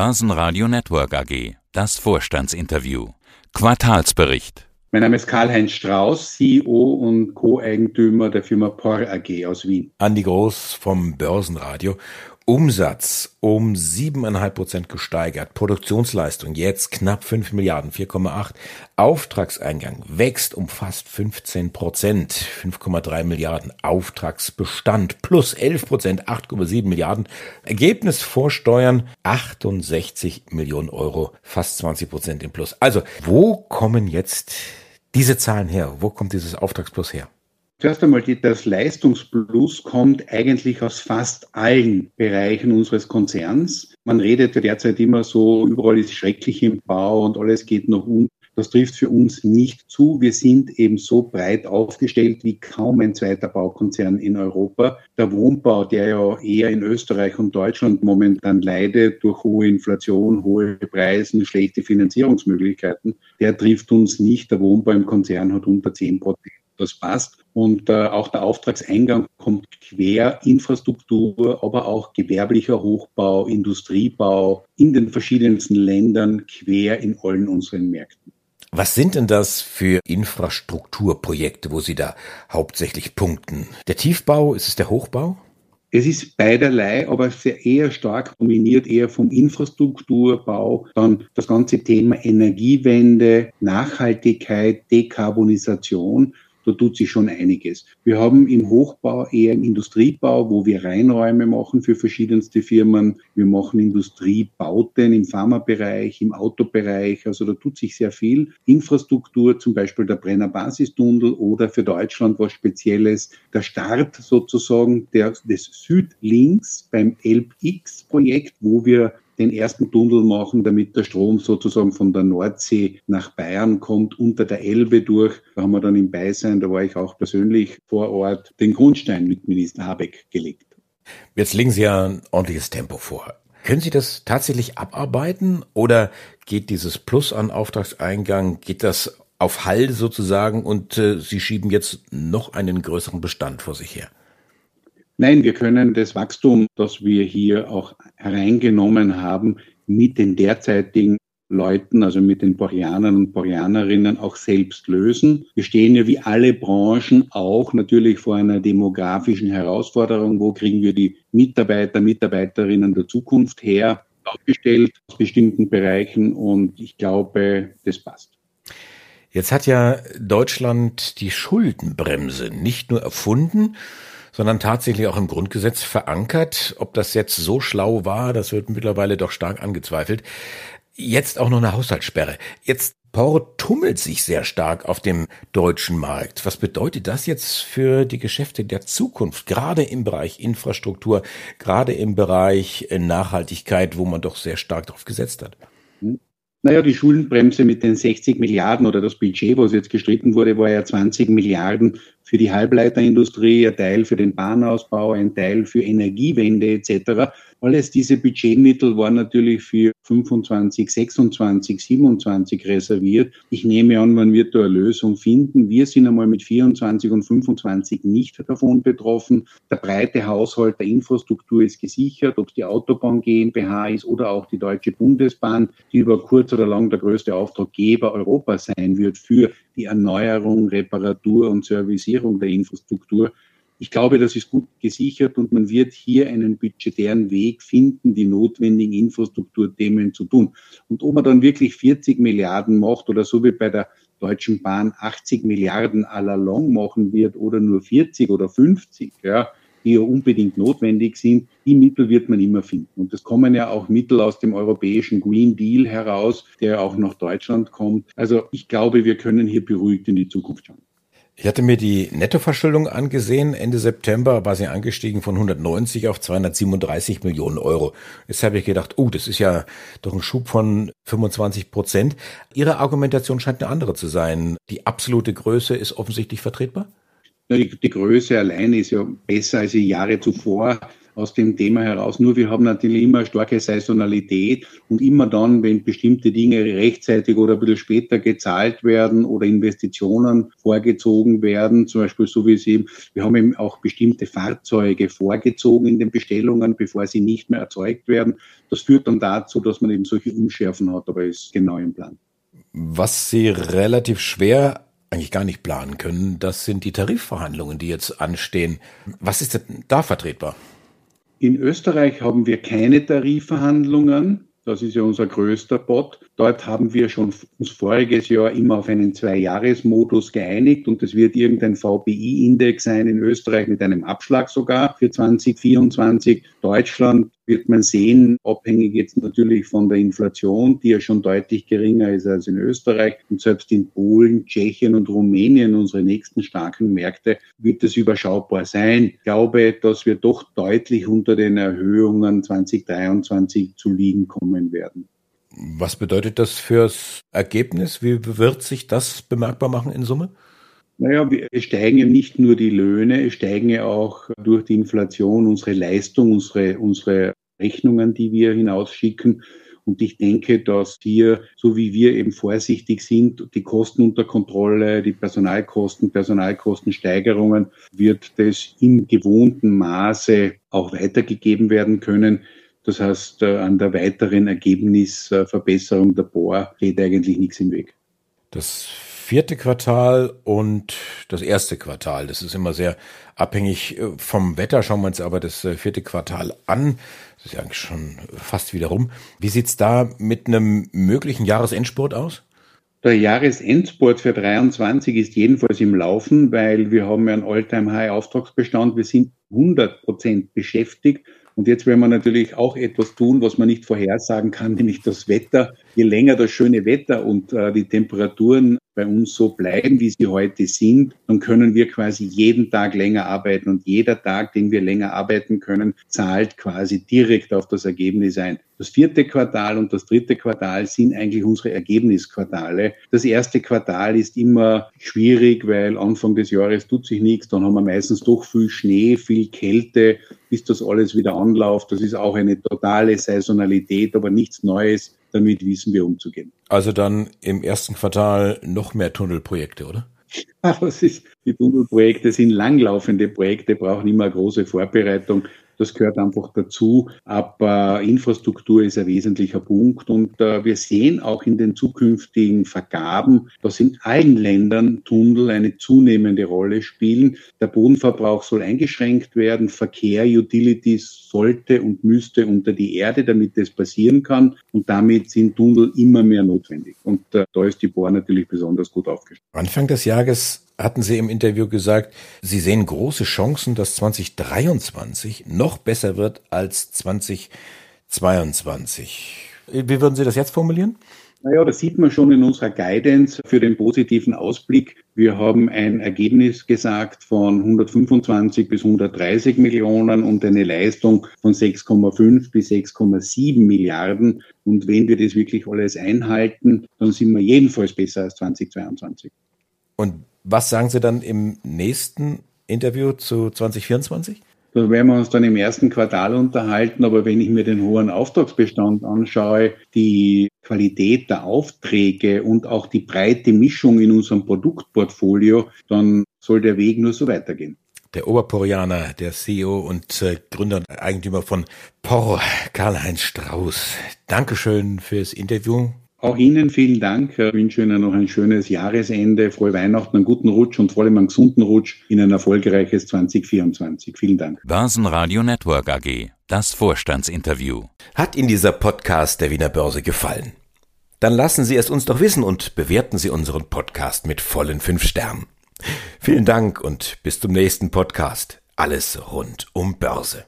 Börsenradio Network AG. Das Vorstandsinterview. Quartalsbericht. Mein Name ist Karl-Heinz Strauß, CEO und Co-Eigentümer der Firma POR AG aus Wien. Andi Groß vom Börsenradio. Umsatz um siebeneinhalb Prozent gesteigert, Produktionsleistung jetzt knapp fünf Milliarden, 4,8. Auftragseingang wächst um fast 15 Prozent, 5,3 Milliarden. Auftragsbestand plus 11 Prozent, 8,7 Milliarden. Ergebnis vor Steuern 68 Millionen Euro, fast 20 Prozent im Plus. Also, wo kommen jetzt diese Zahlen her? Wo kommt dieses Auftragsplus her? Zuerst einmal, das Leistungsplus kommt eigentlich aus fast allen Bereichen unseres Konzerns. Man redet ja derzeit immer so, überall ist schrecklich im Bau und alles geht noch um. Das trifft für uns nicht zu. Wir sind eben so breit aufgestellt wie kaum ein zweiter Baukonzern in Europa. Der Wohnbau, der ja eher in Österreich und Deutschland momentan leidet durch hohe Inflation, hohe Preise, schlechte Finanzierungsmöglichkeiten, der trifft uns nicht. Der Wohnbau im Konzern hat unter 10 Prozent das passt. Und äh, auch der Auftragseingang kommt quer, Infrastruktur, aber auch gewerblicher Hochbau, Industriebau in den verschiedensten Ländern, quer in allen unseren Märkten. Was sind denn das für Infrastrukturprojekte, wo Sie da hauptsächlich punkten? Der Tiefbau, ist es der Hochbau? Es ist beiderlei, aber sehr eher stark dominiert, eher vom Infrastrukturbau, dann das ganze Thema Energiewende, Nachhaltigkeit, Dekarbonisation da tut sich schon einiges. Wir haben im Hochbau eher im Industriebau, wo wir Reinräume machen für verschiedenste Firmen. Wir machen Industriebauten im Pharmabereich, im Autobereich. Also da tut sich sehr viel. Infrastruktur, zum Beispiel der Brenner Basistunnel oder für Deutschland was Spezielles. Der Start sozusagen der, des Südlinks beim ElbX-Projekt, wo wir den ersten Tunnel machen, damit der Strom sozusagen von der Nordsee nach Bayern kommt, unter der Elbe durch. Da haben wir dann im Beisein, da war ich auch persönlich vor Ort, den Grundstein mit Minister Habeck gelegt. Jetzt legen Sie ja ein ordentliches Tempo vor. Können Sie das tatsächlich abarbeiten oder geht dieses Plus an Auftragseingang, geht das auf Hall sozusagen und äh, Sie schieben jetzt noch einen größeren Bestand vor sich her? Nein, wir können das Wachstum, das wir hier auch hereingenommen haben, mit den derzeitigen Leuten, also mit den Boreanern und Boreanerinnen auch selbst lösen. Wir stehen ja wie alle Branchen auch natürlich vor einer demografischen Herausforderung. Wo kriegen wir die Mitarbeiter, Mitarbeiterinnen der Zukunft her? Aufgestellt aus bestimmten Bereichen und ich glaube, das passt. Jetzt hat ja Deutschland die Schuldenbremse nicht nur erfunden, sondern tatsächlich auch im Grundgesetz verankert. Ob das jetzt so schlau war, das wird mittlerweile doch stark angezweifelt. Jetzt auch noch eine Haushaltssperre. Jetzt Port tummelt sich sehr stark auf dem deutschen Markt. Was bedeutet das jetzt für die Geschäfte der Zukunft, gerade im Bereich Infrastruktur, gerade im Bereich Nachhaltigkeit, wo man doch sehr stark darauf gesetzt hat? Naja, die Schuldenbremse mit den 60 Milliarden oder das Budget, was jetzt gestritten wurde, war ja 20 Milliarden für die Halbleiterindustrie, ein Teil für den Bahnausbau, ein Teil für Energiewende etc. Alles diese Budgetmittel waren natürlich für 25, 26, 27 reserviert. Ich nehme an, man wird da eine Lösung finden. Wir sind einmal mit 24 und 25 nicht davon betroffen. Der breite Haushalt der Infrastruktur ist gesichert, ob es die Autobahn GmbH ist oder auch die Deutsche Bundesbahn, die über kurz oder lang der größte Auftraggeber Europas sein wird für die Erneuerung, Reparatur und Servicierung der Infrastruktur. Ich glaube, das ist gut gesichert und man wird hier einen budgetären Weg finden, die notwendigen Infrastrukturthemen zu tun. Und ob man dann wirklich 40 Milliarden macht oder so wie bei der Deutschen Bahn 80 Milliarden à la long machen wird oder nur 40 oder 50, ja, die ja unbedingt notwendig sind, die Mittel wird man immer finden. Und es kommen ja auch Mittel aus dem europäischen Green Deal heraus, der auch nach Deutschland kommt. Also ich glaube, wir können hier beruhigt in die Zukunft schauen. Ich hatte mir die Nettoverschuldung angesehen. Ende September war sie angestiegen von 190 auf 237 Millionen Euro. Jetzt habe ich gedacht, oh, das ist ja doch ein Schub von 25 Prozent. Ihre Argumentation scheint eine andere zu sein. Die absolute Größe ist offensichtlich vertretbar? Die, die Größe allein ist ja besser als die Jahre zuvor. Aus dem Thema heraus. Nur wir haben natürlich immer starke Saisonalität und immer dann, wenn bestimmte Dinge rechtzeitig oder ein bisschen später gezahlt werden oder Investitionen vorgezogen werden, zum Beispiel so wie es eben, wir haben eben auch bestimmte Fahrzeuge vorgezogen in den Bestellungen, bevor sie nicht mehr erzeugt werden. Das führt dann dazu, dass man eben solche Unschärfen hat, aber ist genau im Plan. Was Sie relativ schwer eigentlich gar nicht planen können, das sind die Tarifverhandlungen, die jetzt anstehen. Was ist denn da vertretbar? In Österreich haben wir keine Tarifverhandlungen. Das ist ja unser größter Bot. Dort haben wir schon uns voriges Jahr immer auf einen Zwei-Jahres-Modus geeinigt und es wird irgendein VBI-Index sein in Österreich mit einem Abschlag sogar für 2024. Deutschland wird man sehen, abhängig jetzt natürlich von der Inflation, die ja schon deutlich geringer ist als in Österreich. Und selbst in Polen, Tschechien und Rumänien, unsere nächsten starken Märkte, wird es überschaubar sein. Ich glaube, dass wir doch deutlich unter den Erhöhungen 2023 zu liegen kommen werden. Was bedeutet das fürs Ergebnis? Wie wird sich das bemerkbar machen in Summe? Naja, es steigen ja nicht nur die Löhne, es steigen ja auch durch die Inflation unsere Leistung, unsere, unsere Rechnungen, die wir hinausschicken. Und ich denke, dass hier, so wie wir eben vorsichtig sind, die Kosten unter Kontrolle, die Personalkosten, Personalkostensteigerungen, wird das im gewohnten Maße auch weitergegeben werden können. Das heißt, äh, an der weiteren Ergebnisverbesserung der Bohr steht eigentlich nichts im Weg. Das vierte Quartal und das erste Quartal, das ist immer sehr abhängig äh, vom Wetter. Schauen wir uns aber das äh, vierte Quartal an. Das ist ja eigentlich schon fast wieder rum. Wie sieht's da mit einem möglichen Jahresendspurt aus? Der Jahresendsport für 23 ist jedenfalls im Laufen, weil wir haben ja einen All-Time-High-Auftragsbestand. Wir sind 100 Prozent beschäftigt und jetzt werden wir natürlich auch etwas tun, was man nicht vorhersagen kann, nämlich das Wetter. Je länger das schöne Wetter und äh, die Temperaturen bei uns so bleiben, wie sie heute sind, dann können wir quasi jeden Tag länger arbeiten und jeder Tag, den wir länger arbeiten können, zahlt quasi direkt auf das Ergebnis ein. Das vierte Quartal und das dritte Quartal sind eigentlich unsere Ergebnisquartale. Das erste Quartal ist immer schwierig, weil Anfang des Jahres tut sich nichts, dann haben wir meistens doch viel Schnee, viel Kälte, bis das alles wieder anläuft. Das ist auch eine totale Saisonalität, aber nichts Neues damit wissen wir umzugehen. Also dann im ersten Quartal noch mehr Tunnelprojekte, oder? Das ist, die Tunnelprojekte sind langlaufende Projekte, brauchen immer große Vorbereitung. Das gehört einfach dazu. Aber Infrastruktur ist ein wesentlicher Punkt. Und äh, wir sehen auch in den zukünftigen Vergaben, dass in allen Ländern Tunnel eine zunehmende Rolle spielen. Der Bodenverbrauch soll eingeschränkt werden. Verkehr, Utilities sollte und müsste unter die Erde, damit das passieren kann. Und damit sind Tunnel immer mehr notwendig. Und äh, da ist die Bohr natürlich besonders gut aufgestellt. Anfang des Jahres hatten Sie im Interview gesagt, Sie sehen große Chancen, dass 2023 noch besser wird als 2022. Wie würden Sie das jetzt formulieren? Naja, das sieht man schon in unserer Guidance für den positiven Ausblick. Wir haben ein Ergebnis gesagt von 125 bis 130 Millionen und eine Leistung von 6,5 bis 6,7 Milliarden. Und wenn wir das wirklich alles einhalten, dann sind wir jedenfalls besser als 2022. Und was sagen Sie dann im nächsten Interview zu 2024? Da werden wir uns dann im ersten Quartal unterhalten, aber wenn ich mir den hohen Auftragsbestand anschaue, die Qualität der Aufträge und auch die breite Mischung in unserem Produktportfolio, dann soll der Weg nur so weitergehen. Der Oberporianer, der CEO und äh, Gründer und Eigentümer von Por, Karl-Heinz Strauß. Dankeschön fürs Interview. Auch Ihnen vielen Dank. Ich wünsche Ihnen noch ein schönes Jahresende, frohe Weihnachten, einen guten Rutsch und vor allem einen gesunden Rutsch in ein erfolgreiches 2024. Vielen Dank. Börsenradio Network AG. Das Vorstandsinterview. Hat Ihnen dieser Podcast der Wiener Börse gefallen? Dann lassen Sie es uns doch wissen und bewerten Sie unseren Podcast mit vollen fünf Sternen. Vielen Dank und bis zum nächsten Podcast. Alles rund um Börse.